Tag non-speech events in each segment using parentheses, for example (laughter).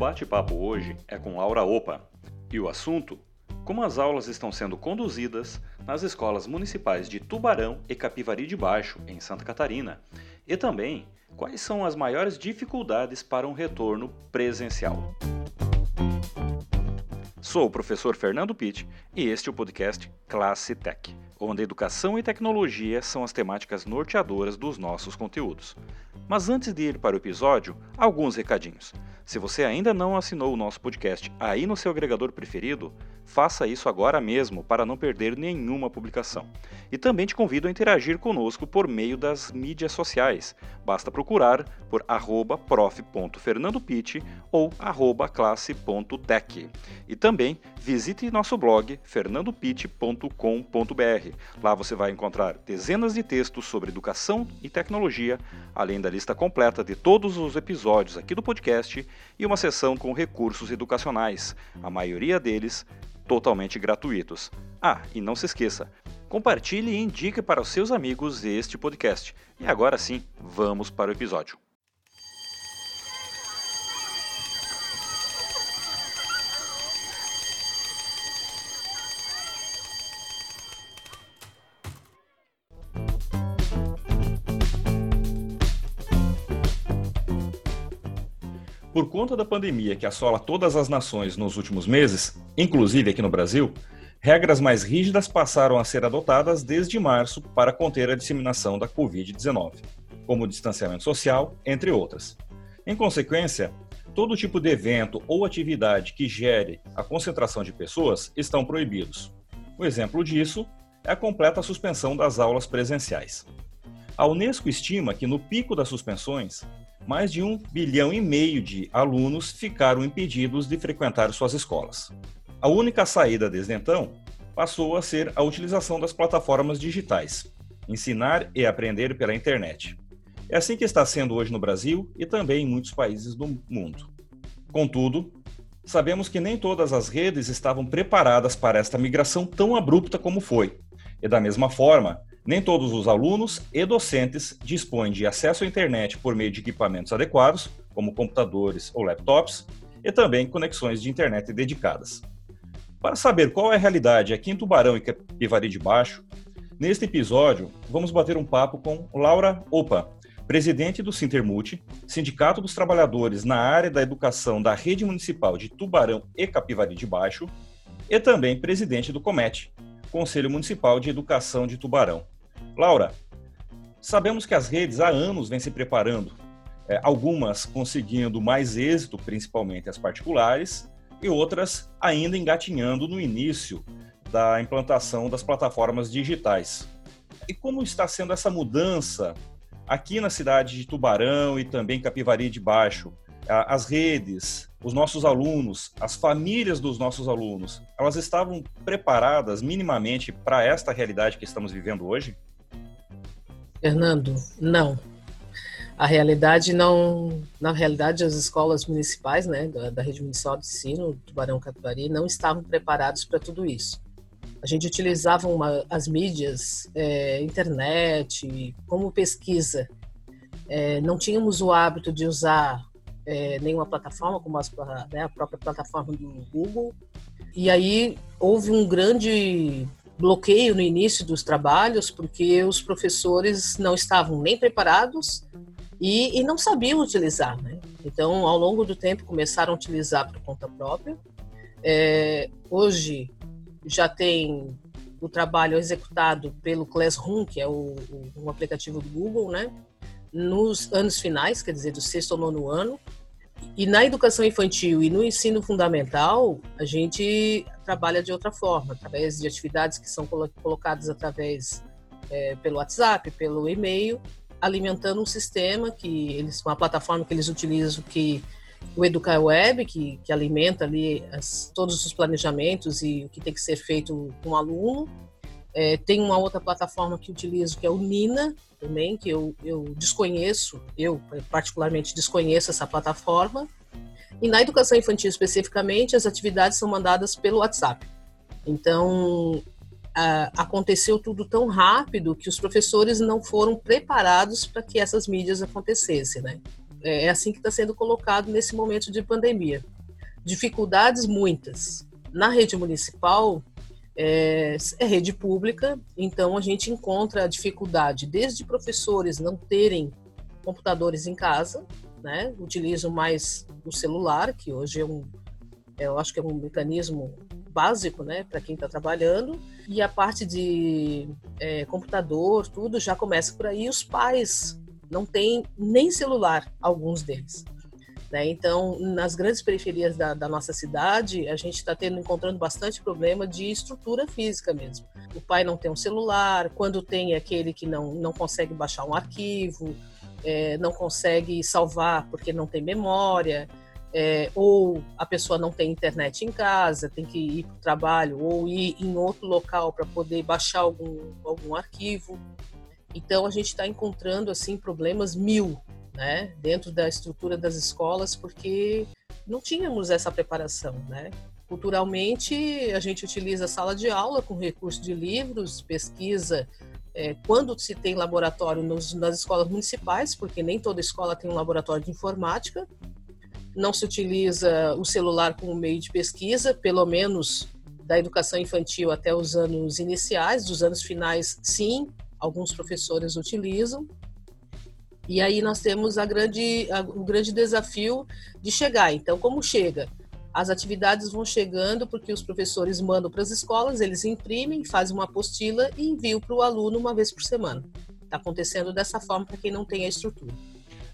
bate-papo hoje é com Laura Opa e o assunto: como as aulas estão sendo conduzidas nas escolas municipais de Tubarão e Capivari de Baixo, em Santa Catarina, e também quais são as maiores dificuldades para um retorno presencial. Sou o professor Fernando Pitt e este é o podcast Classe Tech, onde educação e tecnologia são as temáticas norteadoras dos nossos conteúdos. Mas antes de ir para o episódio, alguns recadinhos. Se você ainda não assinou o nosso podcast aí no seu agregador preferido, faça isso agora mesmo para não perder nenhuma publicação. E também te convido a interagir conosco por meio das mídias sociais. Basta procurar por prof.fernandopitt ou classe.tech. E também visite nosso blog fernandopitt.com.br. Lá você vai encontrar dezenas de textos sobre educação e tecnologia, além da lista completa de todos os episódios aqui do podcast e uma seção com recursos educacionais, a maioria deles totalmente gratuitos. Ah, e não se esqueça, compartilhe e indique para os seus amigos este podcast. E agora sim, vamos para o episódio. Por conta da pandemia que assola todas as nações nos últimos meses, inclusive aqui no Brasil, regras mais rígidas passaram a ser adotadas desde março para conter a disseminação da Covid-19, como distanciamento social, entre outras. Em consequência, todo tipo de evento ou atividade que gere a concentração de pessoas estão proibidos. O exemplo disso é a completa suspensão das aulas presenciais. A Unesco estima que no pico das suspensões, mais de um bilhão e meio de alunos ficaram impedidos de frequentar suas escolas. A única saída desde então passou a ser a utilização das plataformas digitais, ensinar e aprender pela internet. É assim que está sendo hoje no Brasil e também em muitos países do mundo. Contudo, sabemos que nem todas as redes estavam preparadas para esta migração tão abrupta como foi. E da mesma forma, nem todos os alunos e docentes dispõem de acesso à internet por meio de equipamentos adequados, como computadores ou laptops, e também conexões de internet dedicadas. Para saber qual é a realidade aqui em Tubarão e Capivari de Baixo, neste episódio vamos bater um papo com Laura Opa, presidente do Sintermulti, Sindicato dos Trabalhadores na área da educação da Rede Municipal de Tubarão e Capivari de Baixo, e também presidente do Comete, Conselho Municipal de Educação de Tubarão. Laura, sabemos que as redes há anos vêm se preparando, é, algumas conseguindo mais êxito, principalmente as particulares, e outras ainda engatinhando no início da implantação das plataformas digitais. E como está sendo essa mudança aqui na cidade de Tubarão e também Capivari de Baixo? As redes, os nossos alunos, as famílias dos nossos alunos, elas estavam preparadas minimamente para esta realidade que estamos vivendo hoje? Fernando, não. A realidade não, na realidade, as escolas municipais, né, da, da rede municipal de ensino, Tubarão Capivari, não estavam preparados para tudo isso. A gente utilizava uma, as mídias, é, internet, como pesquisa. É, não tínhamos o hábito de usar é, nenhuma plataforma, como as, né, a própria plataforma do Google. E aí houve um grande bloqueio no início dos trabalhos, porque os professores não estavam nem preparados e, e não sabiam utilizar. Né? Então, ao longo do tempo, começaram a utilizar por conta própria. É, hoje já tem o trabalho executado pelo Classroom, que é o, o, um aplicativo do Google, né? nos anos finais, quer dizer, do sexto ao nono ano. E na educação infantil e no ensino fundamental, a gente trabalha de outra forma, através de atividades que são colocadas através é, pelo WhatsApp, pelo e-mail, alimentando um sistema que eles, uma plataforma que eles utilizam que o Educar Web, que, que alimenta ali as, todos os planejamentos e o que tem que ser feito com o aluno, é, tem uma outra plataforma que utilizo, que é o Nina, também, que eu, eu desconheço, eu particularmente desconheço essa plataforma. E na educação infantil especificamente, as atividades são mandadas pelo WhatsApp. Então, a, aconteceu tudo tão rápido que os professores não foram preparados para que essas mídias acontecessem, né? é, é assim que está sendo colocado nesse momento de pandemia. Dificuldades muitas. Na rede municipal, é, é, rede pública, então a gente encontra a dificuldade desde professores não terem computadores em casa, né? Utilizam mais o celular, que hoje é um, é, eu acho que é um mecanismo básico, né, para quem está trabalhando. E a parte de é, computador, tudo já começa por aí. Os pais não têm nem celular, alguns deles. Né? Então, nas grandes periferias da, da nossa cidade, a gente está encontrando bastante problema de estrutura física mesmo. O pai não tem um celular, quando tem é aquele que não, não consegue baixar um arquivo, é, não consegue salvar porque não tem memória, é, ou a pessoa não tem internet em casa, tem que ir para o trabalho ou ir em outro local para poder baixar algum, algum arquivo. Então a gente está encontrando assim problemas mil, né, dentro da estrutura das escolas, porque não tínhamos essa preparação, né? Culturalmente, a gente utiliza a sala de aula com recurso de livros, pesquisa é, quando se tem laboratório nos, nas escolas municipais, porque nem toda escola tem um laboratório de informática, não se utiliza o celular como meio de pesquisa, pelo menos da educação infantil até os anos iniciais, dos anos finais, sim, alguns professores utilizam. E aí nós temos a grande, a, o grande desafio de chegar. Então, como chega? As atividades vão chegando porque os professores mandam para as escolas, eles imprimem, fazem uma apostila e enviam para o aluno uma vez por semana. Está acontecendo dessa forma para quem não tem a estrutura.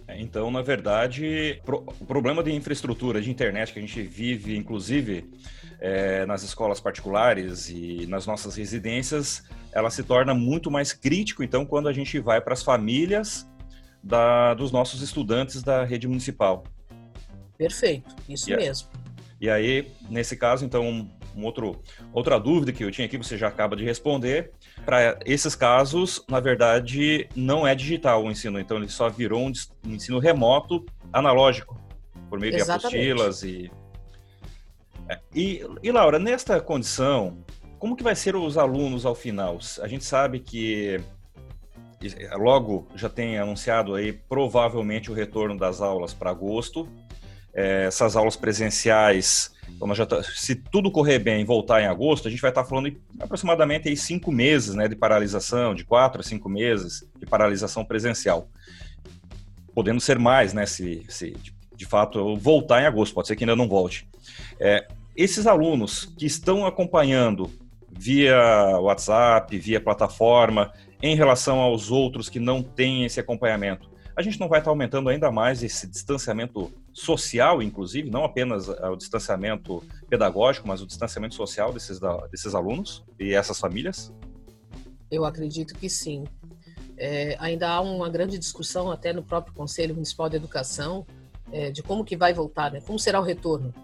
É, então, na verdade, o problema de infraestrutura de internet que a gente vive, inclusive é, nas escolas particulares e nas nossas residências, ela se torna muito mais crítico. Então, quando a gente vai para as famílias da, dos nossos estudantes da rede municipal. Perfeito, isso e mesmo. E aí, nesse caso, então, um outro, outra dúvida que eu tinha aqui, você já acaba de responder. Para esses casos, na verdade, não é digital o ensino, então ele só virou um, um ensino remoto analógico, por meio Exatamente. de apostilas e... É, e... E, Laura, nesta condição, como que vai ser os alunos ao final? A gente sabe que logo já tem anunciado aí provavelmente o retorno das aulas para agosto. É, essas aulas presenciais então, tá, se tudo correr bem e voltar em agosto, a gente vai estar tá falando de aproximadamente aí cinco meses né, de paralisação, de quatro a cinco meses de paralisação presencial. Podendo ser mais, né, se, se de, de fato voltar em agosto, pode ser que ainda não volte. É, esses alunos que estão acompanhando via WhatsApp, via plataforma, em relação aos outros que não têm esse acompanhamento, a gente não vai estar aumentando ainda mais esse distanciamento social, inclusive, não apenas o distanciamento pedagógico, mas o distanciamento social desses, desses alunos e essas famílias? Eu acredito que sim. É, ainda há uma grande discussão até no próprio Conselho Municipal de Educação é, de como que vai voltar, né? como será o retorno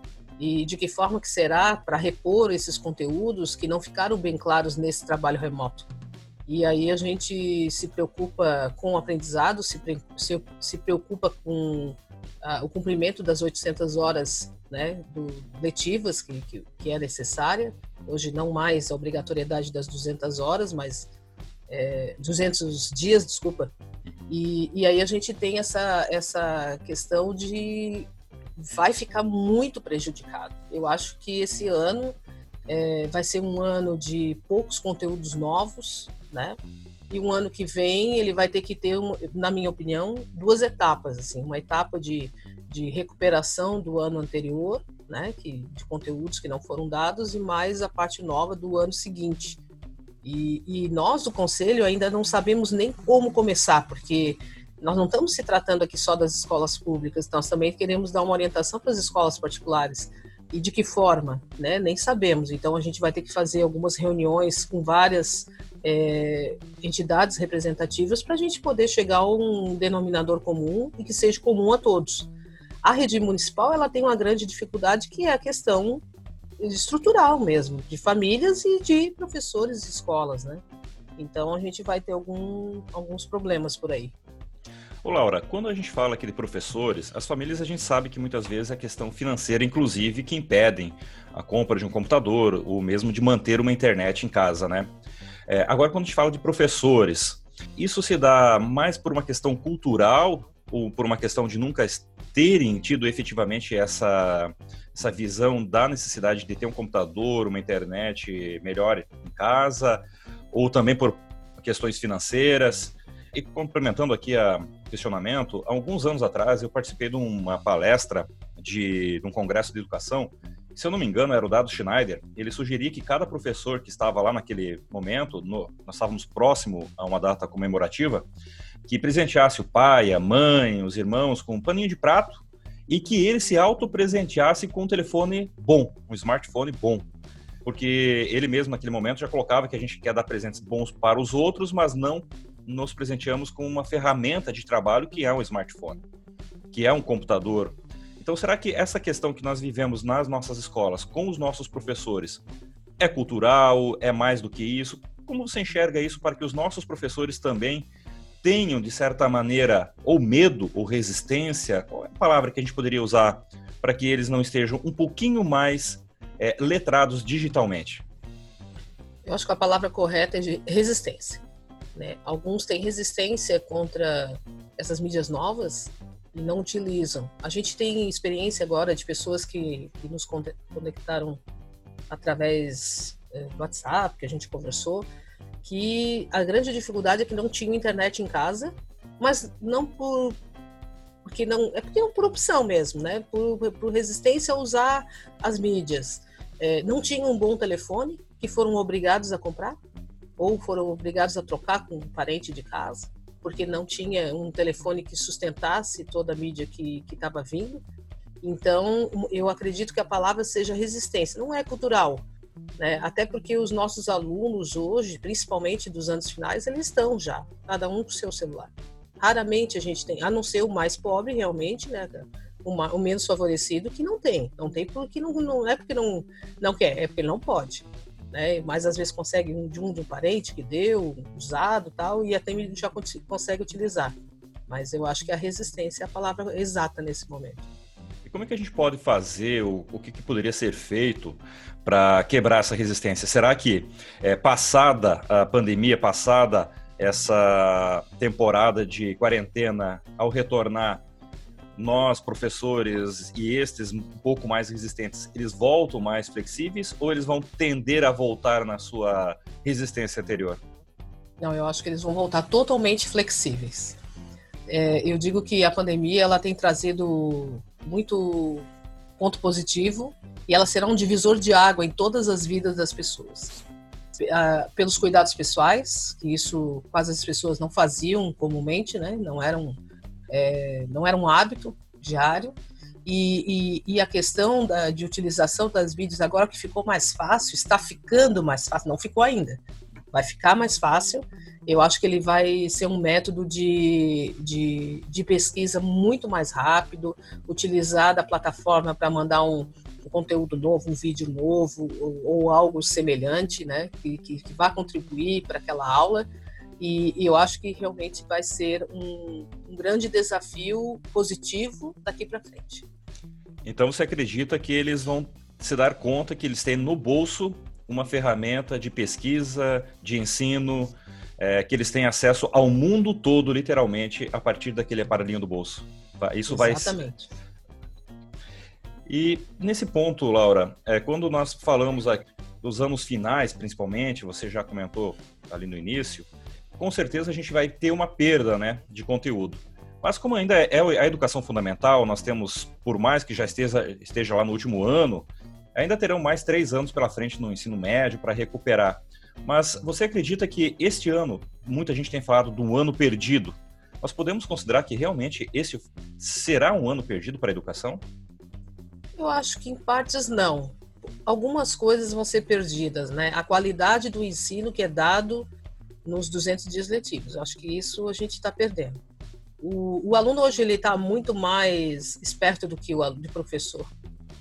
e de que forma que será para repor esses conteúdos que não ficaram bem claros nesse trabalho remoto. E aí a gente se preocupa com o aprendizado, se, se, se preocupa com o cumprimento das 800 horas né, do, letivas que, que, que, é necessária. Hoje não mais a obrigatoriedade das 200 horas, mas é, 200 dias, desculpa. E, e aí a gente tem essa, essa questão de vai ficar muito prejudicado. Eu acho que esse ano é, vai ser um ano de poucos conteúdos novos, né? E um ano que vem ele vai ter que ter, na minha opinião, duas etapas, assim, uma etapa de, de recuperação do ano anterior, né, que, de conteúdos que não foram dados, e mais a parte nova do ano seguinte. E, e nós do Conselho ainda não sabemos nem como começar, porque nós não estamos se tratando aqui só das escolas públicas, nós também queremos dar uma orientação para as escolas particulares. E de que forma, né? Nem sabemos. Então a gente vai ter que fazer algumas reuniões com várias é, entidades representativas para a gente poder chegar a um denominador comum e que seja comum a todos. A rede municipal ela tem uma grande dificuldade que é a questão estrutural mesmo, de famílias e de professores e escolas, né? Então a gente vai ter algum, alguns problemas por aí. Ô Laura, quando a gente fala aqui de professores, as famílias a gente sabe que muitas vezes é questão financeira, inclusive, que impedem a compra de um computador ou mesmo de manter uma internet em casa, né? É, agora, quando a gente fala de professores, isso se dá mais por uma questão cultural ou por uma questão de nunca terem tido efetivamente essa, essa visão da necessidade de ter um computador, uma internet melhor em casa, ou também por questões financeiras. E complementando aqui o questionamento, há alguns anos atrás eu participei de uma palestra de, de um congresso de educação se eu não me engano, era o Dado Schneider, ele sugeria que cada professor que estava lá naquele momento, no, nós estávamos próximo a uma data comemorativa, que presenteasse o pai, a mãe, os irmãos com um paninho de prato e que ele se auto-presenteasse com um telefone bom, um smartphone bom. Porque ele mesmo, naquele momento, já colocava que a gente quer dar presentes bons para os outros, mas não nos presenteamos com uma ferramenta de trabalho que é um smartphone, que é um computador então, será que essa questão que nós vivemos nas nossas escolas, com os nossos professores, é cultural? É mais do que isso? Como você enxerga isso para que os nossos professores também tenham, de certa maneira, ou medo ou resistência? Qual é a palavra que a gente poderia usar para que eles não estejam um pouquinho mais é, letrados digitalmente? Eu acho que a palavra correta é de resistência. Né? Alguns têm resistência contra essas mídias novas, e não utilizam. A gente tem experiência agora de pessoas que, que nos conectaram através é, do WhatsApp, que a gente conversou, que a grande dificuldade é que não tinha internet em casa, mas não por porque não é porque é por opção mesmo, né? Por, por resistência a usar as mídias. É, não tinham um bom telefone, que foram obrigados a comprar, ou foram obrigados a trocar com um parente de casa porque não tinha um telefone que sustentasse toda a mídia que estava vindo. Então, eu acredito que a palavra seja resistência. Não é cultural, né? Até porque os nossos alunos hoje, principalmente dos anos finais, eles estão já, cada um com seu celular. Raramente a gente tem, a não ser o mais pobre realmente, né? O, o menos favorecido que não tem. Não tem porque não, não é porque não, não quer, é porque não pode né? Mas às vezes consegue um de um de um parente que deu, usado tal, e até já consegue utilizar. Mas eu acho que a resistência é a palavra exata nesse momento. E como é que a gente pode fazer, o, o que, que poderia ser feito para quebrar essa resistência? Será que, é, passada a pandemia, passada essa temporada de quarentena, ao retornar, nós, professores e estes um pouco mais resistentes, eles voltam mais flexíveis ou eles vão tender a voltar na sua resistência anterior? Não, eu acho que eles vão voltar totalmente flexíveis. É, eu digo que a pandemia ela tem trazido muito ponto positivo e ela será um divisor de água em todas as vidas das pessoas. pelos cuidados pessoais, que isso quase as pessoas não faziam comumente, né? Não eram é, não era um hábito diário. E, e, e a questão da, de utilização das vídeos agora que ficou mais fácil, está ficando mais fácil, não ficou ainda, vai ficar mais fácil. Eu acho que ele vai ser um método de, de, de pesquisa muito mais rápido, utilizar da plataforma para mandar um, um, conteúdo novo, um vídeo novo ou, ou algo semelhante, né, que, que, que vá contribuir para aquela aula. E, e, eu acho que realmente vai ser um, um grande desafio positivo daqui para frente. Então você acredita que eles vão se dar conta que eles têm no bolso uma ferramenta de pesquisa, de ensino, é, que eles têm acesso ao mundo todo, literalmente, a partir daquele aparelhinho do bolso. Tá? Isso Exatamente. vai. E nesse ponto, Laura, é, quando nós falamos aqui dos anos finais, principalmente, você já comentou ali no início, com certeza a gente vai ter uma perda né, de conteúdo. Mas como ainda é a educação fundamental, nós temos, por mais que já esteja, esteja lá no último ano, ainda terão mais três anos pela frente no ensino médio para recuperar. Mas você acredita que este ano, muita gente tem falado de um ano perdido, nós podemos considerar que realmente esse será um ano perdido para a educação? Eu acho que em partes não. Algumas coisas vão ser perdidas, né? A qualidade do ensino que é dado nos 200 dias letivos. Acho que isso a gente está perdendo. O, o, aluno hoje ele está muito mais esperto do que o do professor.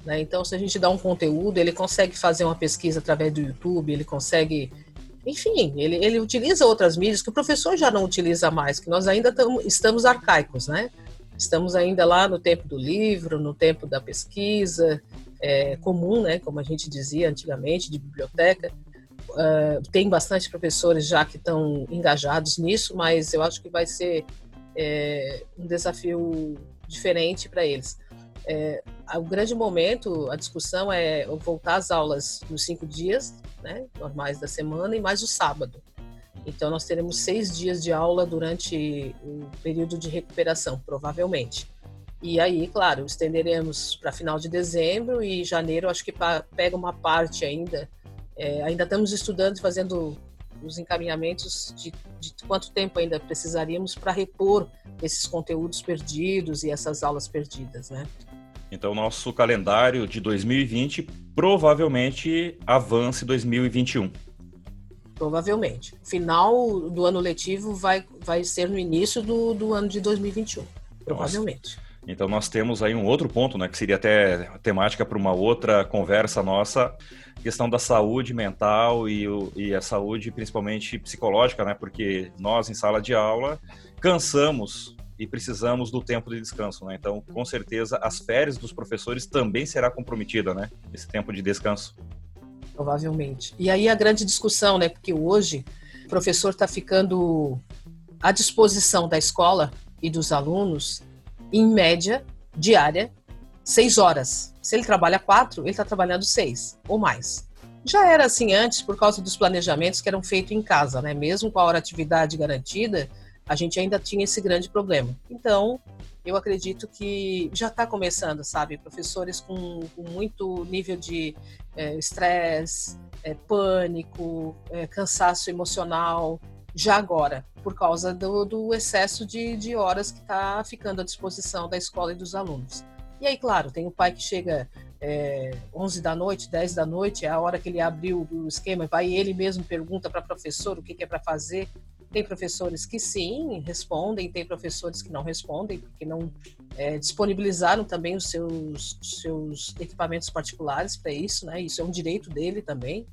Né? Então, se a gente dá um conteúdo, ele consegue fazer uma pesquisa através do YouTube, ele consegue, enfim, ele, ele utiliza outras mídias que o professor já não utiliza mais, que nós ainda tamo, estamos arcaicos, né? Estamos ainda lá no tempo do livro, no tempo da pesquisa é, comum, né? Como a gente dizia antigamente, de biblioteca. Uh, tem bastante professores já que estão engajados nisso, mas eu acho que vai ser é, um desafio diferente para eles. É, o grande momento, a discussão é voltar às aulas nos cinco dias né, normais da semana e mais o sábado. Então, nós teremos seis dias de aula durante o período de recuperação, provavelmente. E aí, claro, estenderemos para final de dezembro e janeiro, acho que pega uma parte ainda. É, ainda estamos estudando, fazendo os encaminhamentos de, de quanto tempo ainda precisaríamos para repor esses conteúdos perdidos e essas aulas perdidas, né? Então, nosso calendário de 2020 provavelmente avance 2021. Provavelmente. Final do ano letivo vai, vai ser no início do, do ano de 2021. Provavelmente. Nossa. Então nós temos aí um outro ponto, né, que seria até temática para uma outra conversa nossa, questão da saúde mental e, o, e a saúde principalmente psicológica, né, porque nós em sala de aula cansamos e precisamos do tempo de descanso, né? Então, com certeza, as férias dos professores também será comprometida, né? Esse tempo de descanso. Provavelmente. E aí a grande discussão, né? Porque hoje o professor está ficando à disposição da escola e dos alunos em média, diária, seis horas. Se ele trabalha quatro, ele está trabalhando seis ou mais. Já era assim antes por causa dos planejamentos que eram feitos em casa, né? Mesmo com a hora atividade garantida, a gente ainda tinha esse grande problema. Então, eu acredito que já está começando, sabe? Professores com, com muito nível de é, estresse, é, é, pânico, é, cansaço emocional, já agora, por causa do, do excesso de, de horas que está ficando à disposição da escola e dos alunos. E aí, claro, tem o pai que chega é, 11 da noite, 10 da noite, é a hora que ele abriu o esquema, vai ele mesmo pergunta para a professora o que, que é para fazer. Tem professores que sim, respondem, tem professores que não respondem, porque não é, disponibilizaram também os seus, seus equipamentos particulares para isso, né? Isso é um direito dele também.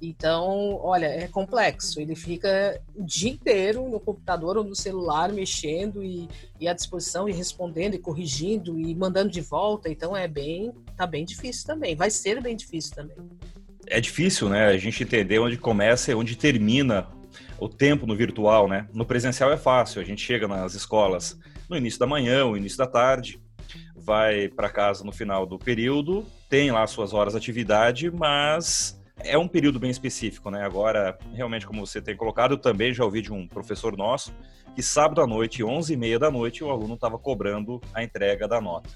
Então, olha, é complexo. Ele fica o dia inteiro no computador ou no celular mexendo e, e à disposição e respondendo e corrigindo e mandando de volta. Então é bem, tá bem difícil também. Vai ser bem difícil também. É difícil, né? A gente entender onde começa e onde termina o tempo no virtual, né? No presencial é fácil. A gente chega nas escolas no início da manhã, no início da tarde, vai para casa no final do período, tem lá suas horas de atividade, mas é um período bem específico, né? Agora, realmente, como você tem colocado, eu também já ouvi de um professor nosso que sábado à noite, 11 e meia da noite, o aluno estava cobrando a entrega da nota.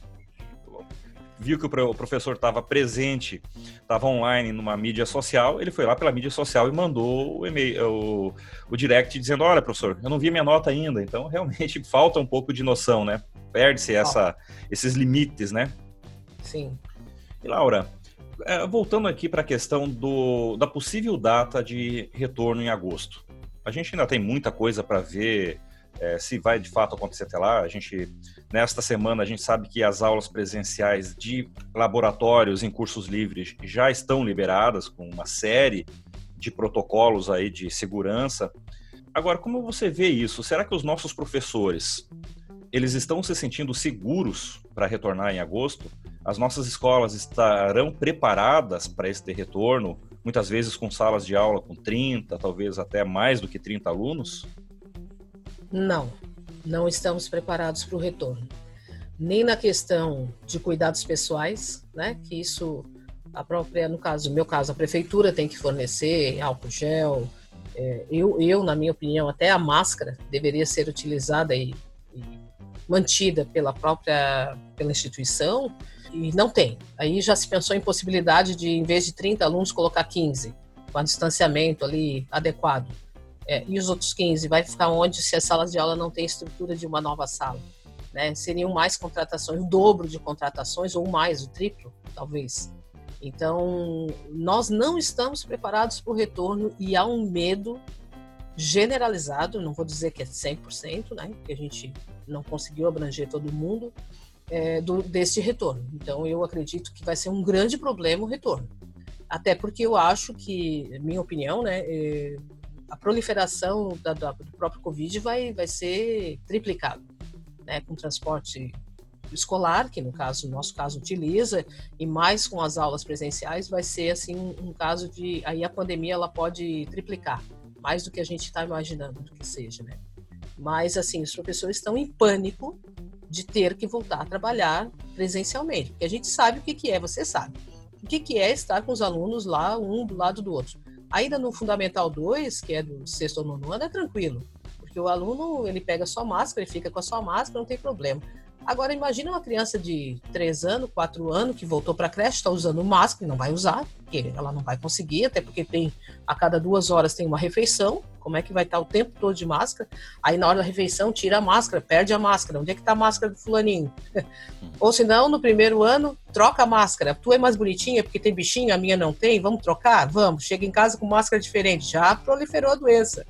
Viu que o professor estava presente, estava online numa mídia social, ele foi lá pela mídia social e mandou o e-mail, o, o direct dizendo: Olha, professor, eu não vi minha nota ainda. Então, (laughs) realmente falta um pouco de noção, né? Perde-se essa, esses limites, né? Sim. E Laura, voltando aqui para a questão do, da possível data de retorno em agosto. A gente ainda tem muita coisa para ver é, se vai de fato acontecer até lá. A gente, nesta semana, a gente sabe que as aulas presenciais de laboratórios em cursos livres já estão liberadas com uma série de protocolos aí de segurança. Agora, como você vê isso? Será que os nossos professores eles estão se sentindo seguros para retornar em agosto? As nossas escolas estarão preparadas para esse retorno, muitas vezes com salas de aula com 30, talvez até mais do que 30 alunos? Não, não estamos preparados para o retorno. Nem na questão de cuidados pessoais, né? Que isso a própria, no caso, no meu caso, a prefeitura tem que fornecer álcool gel. É, eu, eu, na minha opinião, até a máscara deveria ser utilizada e mantida pela própria pela instituição e não tem. Aí já se pensou em possibilidade de, em vez de 30 alunos, colocar 15, com um distanciamento ali adequado. É, e os outros 15 vai ficar onde se as salas de aula não têm estrutura de uma nova sala? Né? Seriam mais contratações, o dobro de contratações ou mais, o triplo, talvez. Então, nós não estamos preparados para o retorno e há um medo generalizado, não vou dizer que é 100%, né? porque a gente não conseguiu abranger todo mundo, é, do, deste retorno. Então, eu acredito que vai ser um grande problema o retorno. Até porque eu acho que, minha opinião, né, é, a proliferação da, da, do próprio Covid vai, vai ser triplicado, né, com transporte escolar, que no caso, no nosso caso, utiliza, e mais com as aulas presenciais, vai ser assim um, um caso de aí a pandemia ela pode triplicar, mais do que a gente está imaginando que seja, né? Mas, assim, os professores estão em pânico de ter que voltar a trabalhar presencialmente. Porque a gente sabe o que, que é, você sabe. O que, que é estar com os alunos lá, um do lado do outro. Ainda no Fundamental 2, que é do sexto ou nono ano, é tranquilo. Porque o aluno, ele pega sua máscara, ele fica com a sua máscara, não tem problema. Agora, imagina uma criança de 3 anos, 4 anos, que voltou para a creche, está usando máscara, não vai usar, porque ela não vai conseguir, até porque tem a cada duas horas tem uma refeição. Como é que vai estar o tempo todo de máscara? Aí na hora da refeição tira a máscara, perde a máscara. Onde é que está a máscara do fulaninho? Ou se não, no primeiro ano, troca a máscara. Tu é mais bonitinha porque tem bichinho, a minha não tem, vamos trocar? Vamos. Chega em casa com máscara diferente, já proliferou a doença.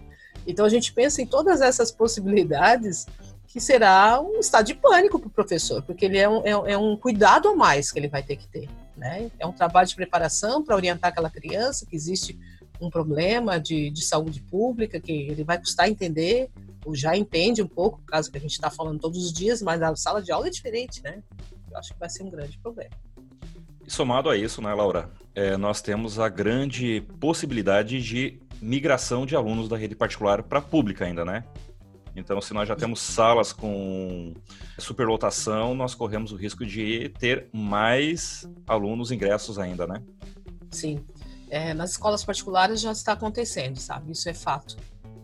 Então a gente pensa em todas essas possibilidades que será um estado de pânico para o professor, porque ele é um, é, é um cuidado a mais que ele vai ter que ter. Né? É um trabalho de preparação para orientar aquela criança que existe um problema de, de saúde pública que ele vai custar entender, ou já entende um pouco, caso que a gente está falando todos os dias, mas a sala de aula é diferente, né? Eu acho que vai ser um grande problema. E somado a isso, né, Laura, é, nós temos a grande possibilidade de migração de alunos da rede particular para a pública ainda, né? Então, se nós já temos salas com superlotação, nós corremos o risco de ter mais alunos ingressos ainda, né? Sim. É, nas escolas particulares já está acontecendo, sabe? Isso é fato.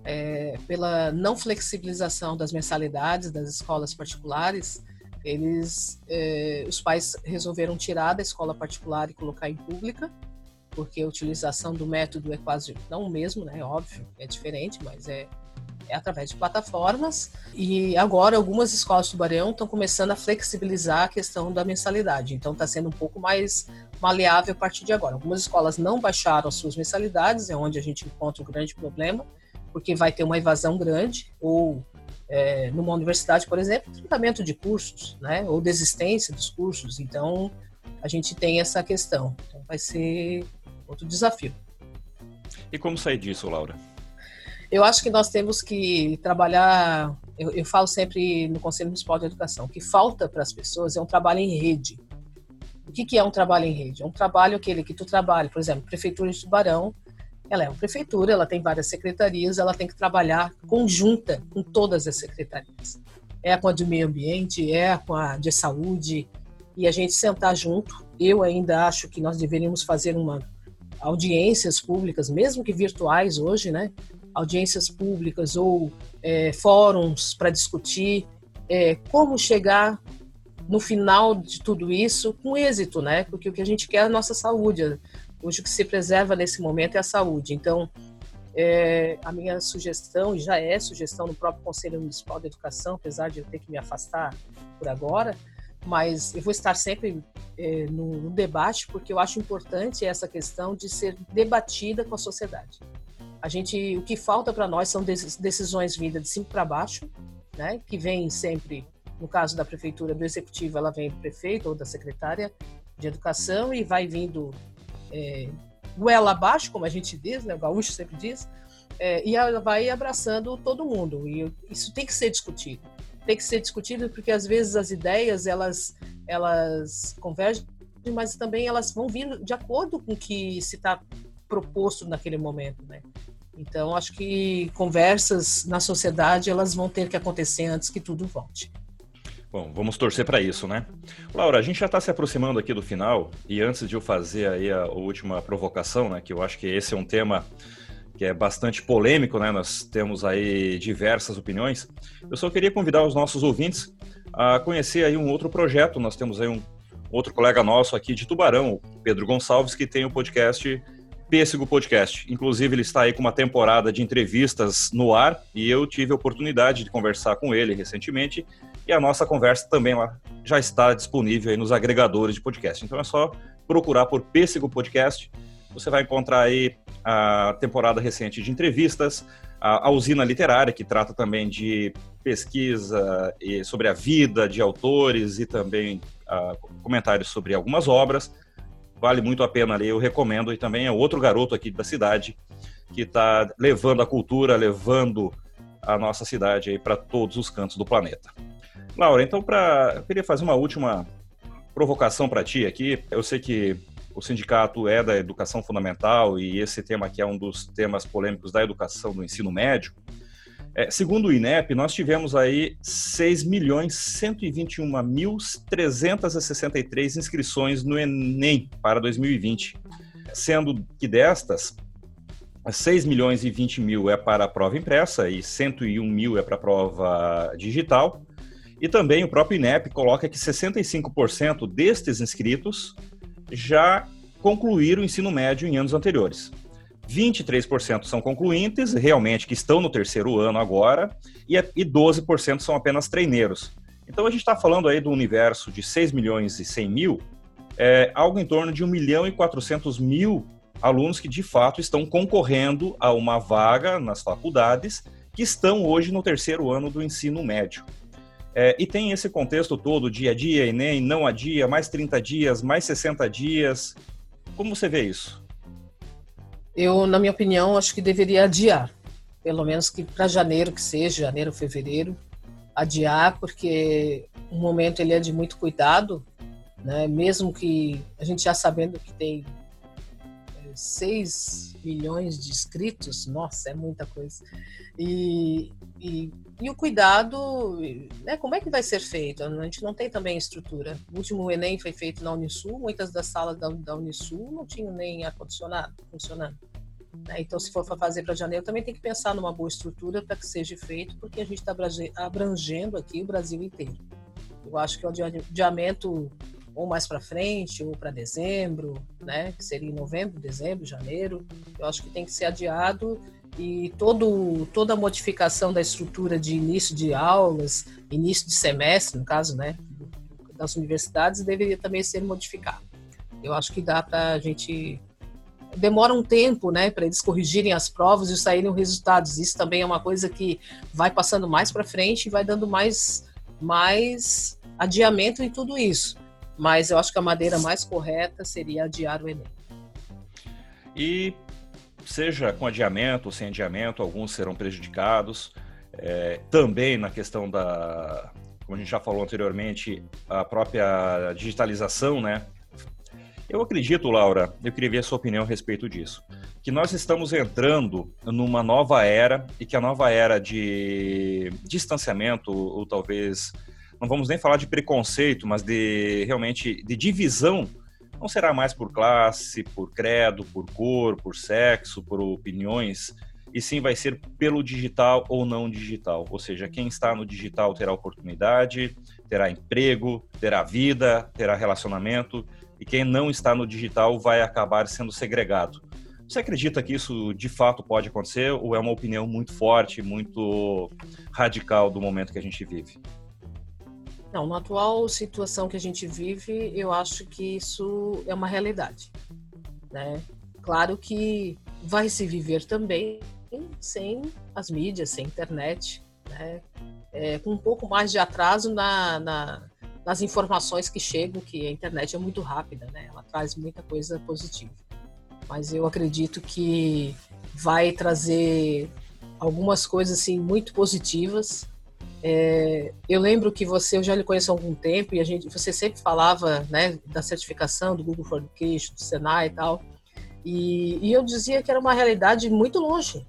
É, pela não flexibilização das mensalidades das escolas particulares, eles, é, os pais resolveram tirar da escola particular e colocar em pública, porque a utilização do método é quase não o mesmo, né? Óbvio, é diferente, mas é é através de plataformas. E agora algumas escolas de Tubarão estão começando a flexibilizar a questão da mensalidade. Então está sendo um pouco mais maleável a partir de agora. Algumas escolas não baixaram as suas mensalidades, é onde a gente encontra o grande problema, porque vai ter uma evasão grande, ou é, numa universidade, por exemplo, tratamento de cursos, né, ou desistência dos cursos. Então a gente tem essa questão. Então vai ser outro desafio. E como sair disso, Laura? Eu acho que nós temos que trabalhar. Eu, eu falo sempre no Conselho Municipal de Educação que falta para as pessoas é um trabalho em rede. O que, que é um trabalho em rede? É um trabalho aquele que tu trabalha, por exemplo, Prefeitura de Tubarão, ela é uma prefeitura, ela tem várias secretarias, ela tem que trabalhar conjunta com todas as secretarias. É com a de meio ambiente, é com a de saúde, e a gente sentar junto. Eu ainda acho que nós deveríamos fazer uma audiências públicas, mesmo que virtuais hoje, né? Audiências públicas ou é, fóruns para discutir é, como chegar no final de tudo isso com êxito, né? Porque o que a gente quer é a nossa saúde. Hoje o que se preserva nesse momento é a saúde. Então, é, a minha sugestão, e já é sugestão no próprio Conselho Municipal de Educação, apesar de eu ter que me afastar por agora, mas eu vou estar sempre é, no, no, debate, porque eu acho importante essa questão de ser debatida com a sociedade. A gente, o que falta para nós são decisões vindas de cima para baixo, né? Que vem sempre, no caso da prefeitura, do executivo, ela vem do prefeito ou da secretária de educação e vai vindo é, goela abaixo, como a gente diz, né? O gaúcho sempre diz, é, e ela vai abraçando todo mundo. E isso tem que ser discutido. Tem que ser discutido porque às vezes as ideias elas elas convergem, mas também elas vão vir de acordo com o que se está proposto naquele momento, né? Então, acho que conversas na sociedade elas vão ter que acontecer antes que tudo volte. Bom, vamos torcer para isso, né? Laura, a gente já está se aproximando aqui do final e antes de eu fazer aí a última provocação, né, que eu acho que esse é um tema que é bastante polêmico, né? Nós temos aí diversas opiniões. Eu só queria convidar os nossos ouvintes a conhecer aí um outro projeto. Nós temos aí um outro colega nosso aqui de Tubarão, Pedro Gonçalves, que tem o podcast Pêssego Podcast. Inclusive, ele está aí com uma temporada de entrevistas no ar e eu tive a oportunidade de conversar com ele recentemente e a nossa conversa também lá já está disponível aí nos agregadores de podcast. Então é só procurar por Pêssego Podcast. Você vai encontrar aí a temporada recente de entrevistas, a, usina literária, que trata também de pesquisa sobre a vida de autores e também uh, comentários sobre algumas obras vale muito a pena ler, eu recomendo. E também é outro garoto aqui da cidade que está levando a cultura, levando a nossa cidade aí para todos os cantos do planeta. Laura, então para eu queria fazer uma última provocação para ti aqui. Eu sei que o sindicato é da educação fundamental e esse tema aqui é um dos temas polêmicos da educação do ensino médio. É, segundo o INEP, nós tivemos aí 6 milhões 121 mil 363 inscrições no Enem para 2020, sendo que destas 6 milhões e 20 mil é para a prova impressa e 101 mil é para a prova digital. E também o próprio INEP coloca que 65% destes inscritos já concluíram o ensino médio em anos anteriores. 23% são concluintes, realmente, que estão no terceiro ano agora, e 12% são apenas treineiros. Então a gente está falando aí do universo de 6 milhões e 100 mil, é, algo em torno de 1 milhão e 400 mil alunos que de fato estão concorrendo a uma vaga nas faculdades que estão hoje no terceiro ano do ensino médio. É, e tem esse contexto todo, dia a dia, Enem, não a dia, mais 30 dias, mais 60 dias. Como você vê isso? Eu, na minha opinião, acho que deveria adiar. Pelo menos que para janeiro, que seja, janeiro, fevereiro, adiar, porque o momento ele é de muito cuidado, né? mesmo que a gente já sabendo que tem 6 milhões de inscritos, nossa, é muita coisa. E, e, e, o cuidado, né, como é que vai ser feito? A gente não tem também estrutura. O último Enem foi feito na Unisul, muitas das salas da, da Unisul não tinham nem ar-condicionado funcionando. Né? Então, se for fazer para janeiro, também tem que pensar numa boa estrutura para que seja feito, porque a gente está abrangendo aqui o Brasil inteiro. Eu acho que o adiamento ou mais para frente, ou para dezembro, né? Que seria novembro, dezembro, janeiro. Eu acho que tem que ser adiado e todo, toda a modificação da estrutura de início de aulas, início de semestre, no caso, né? Das universidades, deveria também ser modificado. Eu acho que dá para a gente demora um tempo, né, para eles corrigirem as provas e saírem os resultados. Isso também é uma coisa que vai passando mais para frente e vai dando mais mais adiamento em tudo isso mas eu acho que a maneira mais correta seria adiar o Enem. E seja com adiamento ou sem adiamento, alguns serão prejudicados. É, também na questão da, como a gente já falou anteriormente, a própria digitalização, né? Eu acredito, Laura, eu queria ver a sua opinião a respeito disso, que nós estamos entrando numa nova era e que a nova era de distanciamento, ou talvez não vamos nem falar de preconceito, mas de realmente de divisão, não será mais por classe, por credo, por cor, por sexo, por opiniões, e sim vai ser pelo digital ou não digital. Ou seja, quem está no digital terá oportunidade, terá emprego, terá vida, terá relacionamento, e quem não está no digital vai acabar sendo segregado. Você acredita que isso de fato pode acontecer ou é uma opinião muito forte, muito radical do momento que a gente vive? Não, na atual situação que a gente vive, eu acho que isso é uma realidade. Né? Claro que vai se viver também sem as mídias, sem internet, né? É, com um pouco mais de atraso na, na, nas informações que chegam, que a internet é muito rápida, né? ela traz muita coisa positiva. Mas eu acredito que vai trazer algumas coisas assim muito positivas é, eu lembro que você, eu já lhe conheço há algum tempo e a gente, você sempre falava, né, da certificação do Google for Education, do Senai e tal, e, e, eu dizia que era uma realidade muito longe.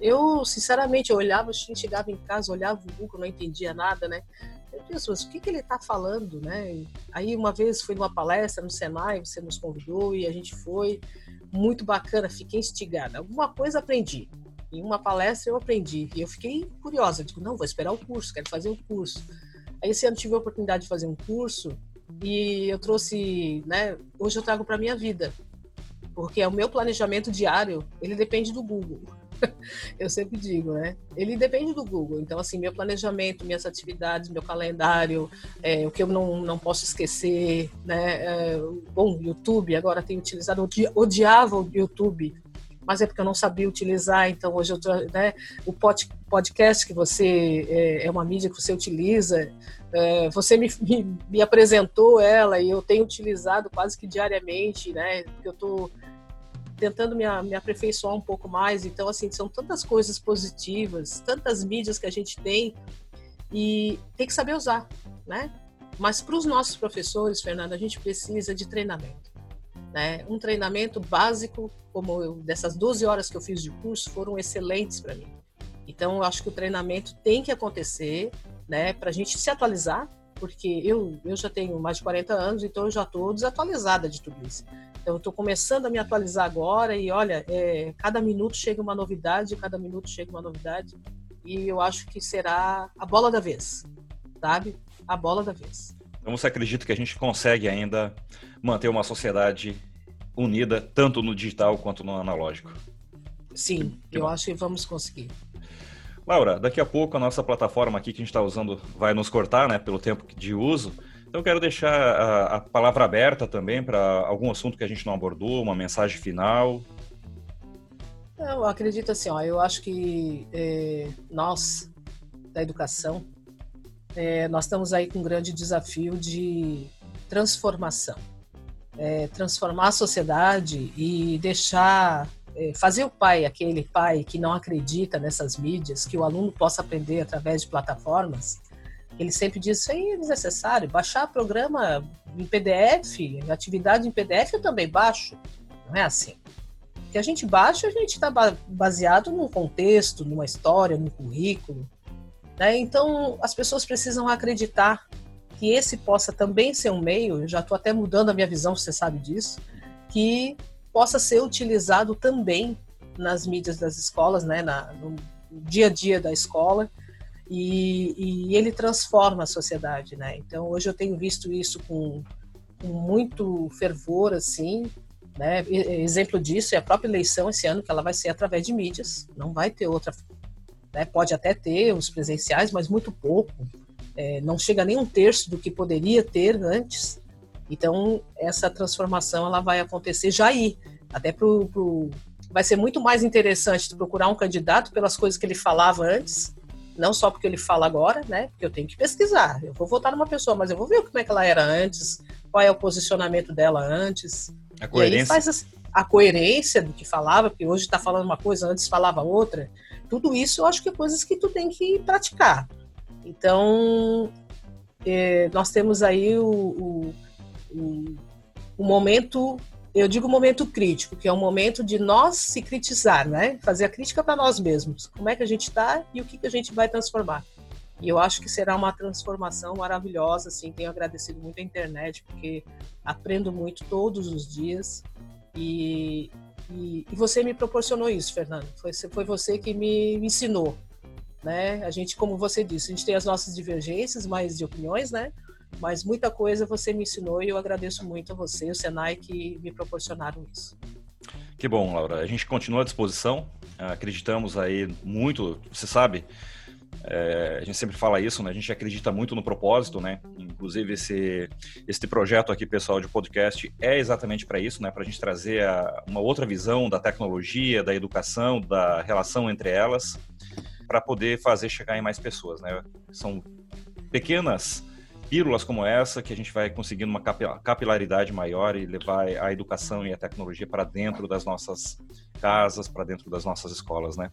Eu, sinceramente, eu olhava, chegava em casa, olhava o Google, não entendia nada, né? Eu disse, mas o que, que ele está falando, né? Aí uma vez fui numa palestra no Senai, você nos convidou e a gente foi, muito bacana, fiquei instigada. Alguma coisa aprendi. Em uma palestra eu aprendi e eu fiquei curiosa. Digo, não, vou esperar o curso, quero fazer o curso. Aí esse ano tive a oportunidade de fazer um curso e eu trouxe, né? Hoje eu trago para minha vida, porque é o meu planejamento diário, ele depende do Google. (laughs) eu sempre digo, né? Ele depende do Google. Então, assim, meu planejamento, minhas atividades, meu calendário, é, o que eu não, não posso esquecer, né? É, bom, YouTube, agora tenho utilizado, eu odiava o YouTube mas é porque eu não sabia utilizar. Então, hoje eu né, o podcast que você é, é, uma mídia que você utiliza, é, você me, me, me, apresentou ela e eu tenho utilizado quase que diariamente, né? Porque eu estou tentando me, me aperfeiçoar um pouco mais. Então, assim, são tantas coisas positivas, tantas mídias que a gente tem e tem que saber usar, né? Mas para os nossos professores, Fernanda, a gente precisa de treinamento. Né? Um treinamento básico, como eu, dessas 12 horas que eu fiz de curso, foram excelentes para mim. Então, eu acho que o treinamento tem que acontecer, né, para a gente se atualizar, porque eu, eu já tenho mais de 40 anos, então eu já estou desatualizada de tudo isso. Então, estou começando a me atualizar agora e, olha, é, cada minuto chega uma novidade, cada minuto chega uma novidade, e eu acho que será a bola da vez, sabe? A bola da vez. Então, você acredita que a gente consegue ainda manter uma sociedade unida, tanto no digital quanto no analógico? Sim, que eu bom. acho que vamos conseguir. Laura, daqui a pouco a nossa plataforma aqui que a gente está usando vai nos cortar, né, pelo tempo de uso. Então, quero deixar a, a palavra aberta também para algum assunto que a gente não abordou, uma mensagem final. Eu acredito assim, ó, eu acho que é, nós, da educação, é, nós estamos aí com um grande desafio de transformação. É, transformar a sociedade e deixar é, fazer o pai, aquele pai que não acredita nessas mídias, que o aluno possa aprender através de plataformas, ele sempre diz isso aí é desnecessário. Baixar programa em PDF, atividade em PDF eu também baixo. Não é assim. Que a gente baixa, a gente está baseado num contexto, numa história, num currículo. Né? Então, as pessoas precisam acreditar que esse possa também ser um meio, já estou até mudando a minha visão, você sabe disso, que possa ser utilizado também nas mídias das escolas, né, na, no dia a dia da escola, e, e, ele transforma a sociedade, né? Então hoje eu tenho visto isso com, com muito fervor, assim, né? Exemplo disso é a própria eleição esse ano que ela vai ser através de mídias, não vai ter outra, né? Pode até ter os presenciais, mas muito pouco, é, não chega nem um terço do que poderia ter antes. Então, essa transformação ela vai acontecer já aí. Até pro, pro, vai ser muito mais interessante procurar um candidato pelas coisas que ele falava antes, não só porque ele fala agora, né? Porque eu tenho que pesquisar. Eu vou votar numa pessoa, mas eu vou ver como é que ela era antes, qual é o posicionamento dela antes. A coerência. E aí faz a, a coerência do que falava, porque hoje está falando uma coisa, antes falava outra. Tudo isso eu acho que é coisas que tu tem que praticar. Então, é, nós temos aí o, o um, um momento, eu digo momento crítico, que é um momento de nós se criticar, né? Fazer a crítica para nós mesmos. Como é que a gente está e o que, que a gente vai transformar. E eu acho que será uma transformação maravilhosa, assim, tenho agradecido muito a internet, porque aprendo muito todos os dias e, e, e você me proporcionou isso, Fernando. Foi, foi você que me, me ensinou, né? A gente, como você disse, a gente tem as nossas divergências, mas de opiniões, né? mas muita coisa você me ensinou e eu agradeço muito a você e o Senai que me proporcionaram isso. Que bom, Laura. A gente continua à disposição. Acreditamos aí muito, você sabe, é, a gente sempre fala isso, né? A gente acredita muito no propósito, né? Inclusive esse este projeto aqui, pessoal, de podcast é exatamente para isso, né? Para a gente trazer a, uma outra visão da tecnologia, da educação, da relação entre elas, para poder fazer chegar em mais pessoas, né? São pequenas pílulas como essa que a gente vai conseguindo uma capilaridade maior e levar a educação e a tecnologia para dentro das nossas casas, para dentro das nossas escolas, né?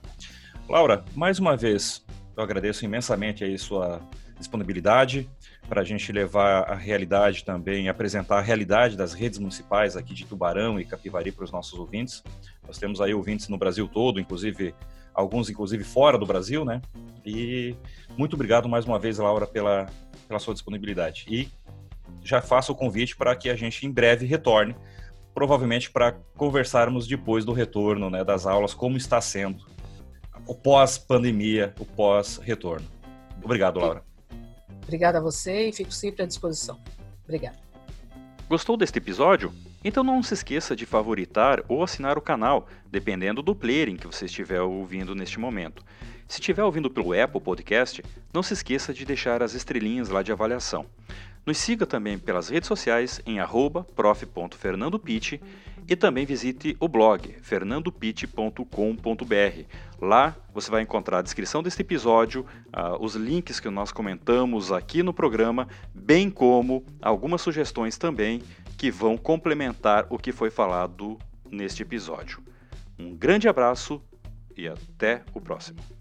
Laura, mais uma vez, eu agradeço imensamente aí sua disponibilidade para a gente levar a realidade também, apresentar a realidade das redes municipais aqui de Tubarão e Capivari para os nossos ouvintes. Nós temos aí ouvintes no Brasil todo, inclusive alguns inclusive fora do Brasil, né? E muito obrigado mais uma vez, Laura, pela pela sua disponibilidade. E já faço o convite para que a gente em breve retorne, provavelmente para conversarmos depois do retorno né, das aulas, como está sendo o pós-pandemia, o pós-retorno. Obrigado, Laura. Obrigada a você e fico sempre à disposição. Obrigada. Gostou deste episódio? Então não se esqueça de favoritar ou assinar o canal, dependendo do player em que você estiver ouvindo neste momento. Se estiver ouvindo pelo Apple Podcast, não se esqueça de deixar as estrelinhas lá de avaliação. Nos siga também pelas redes sociais em prof.fernandopit e também visite o blog fernandopit.com.br. Lá você vai encontrar a descrição deste episódio, uh, os links que nós comentamos aqui no programa, bem como algumas sugestões também que vão complementar o que foi falado neste episódio. Um grande abraço e até o próximo.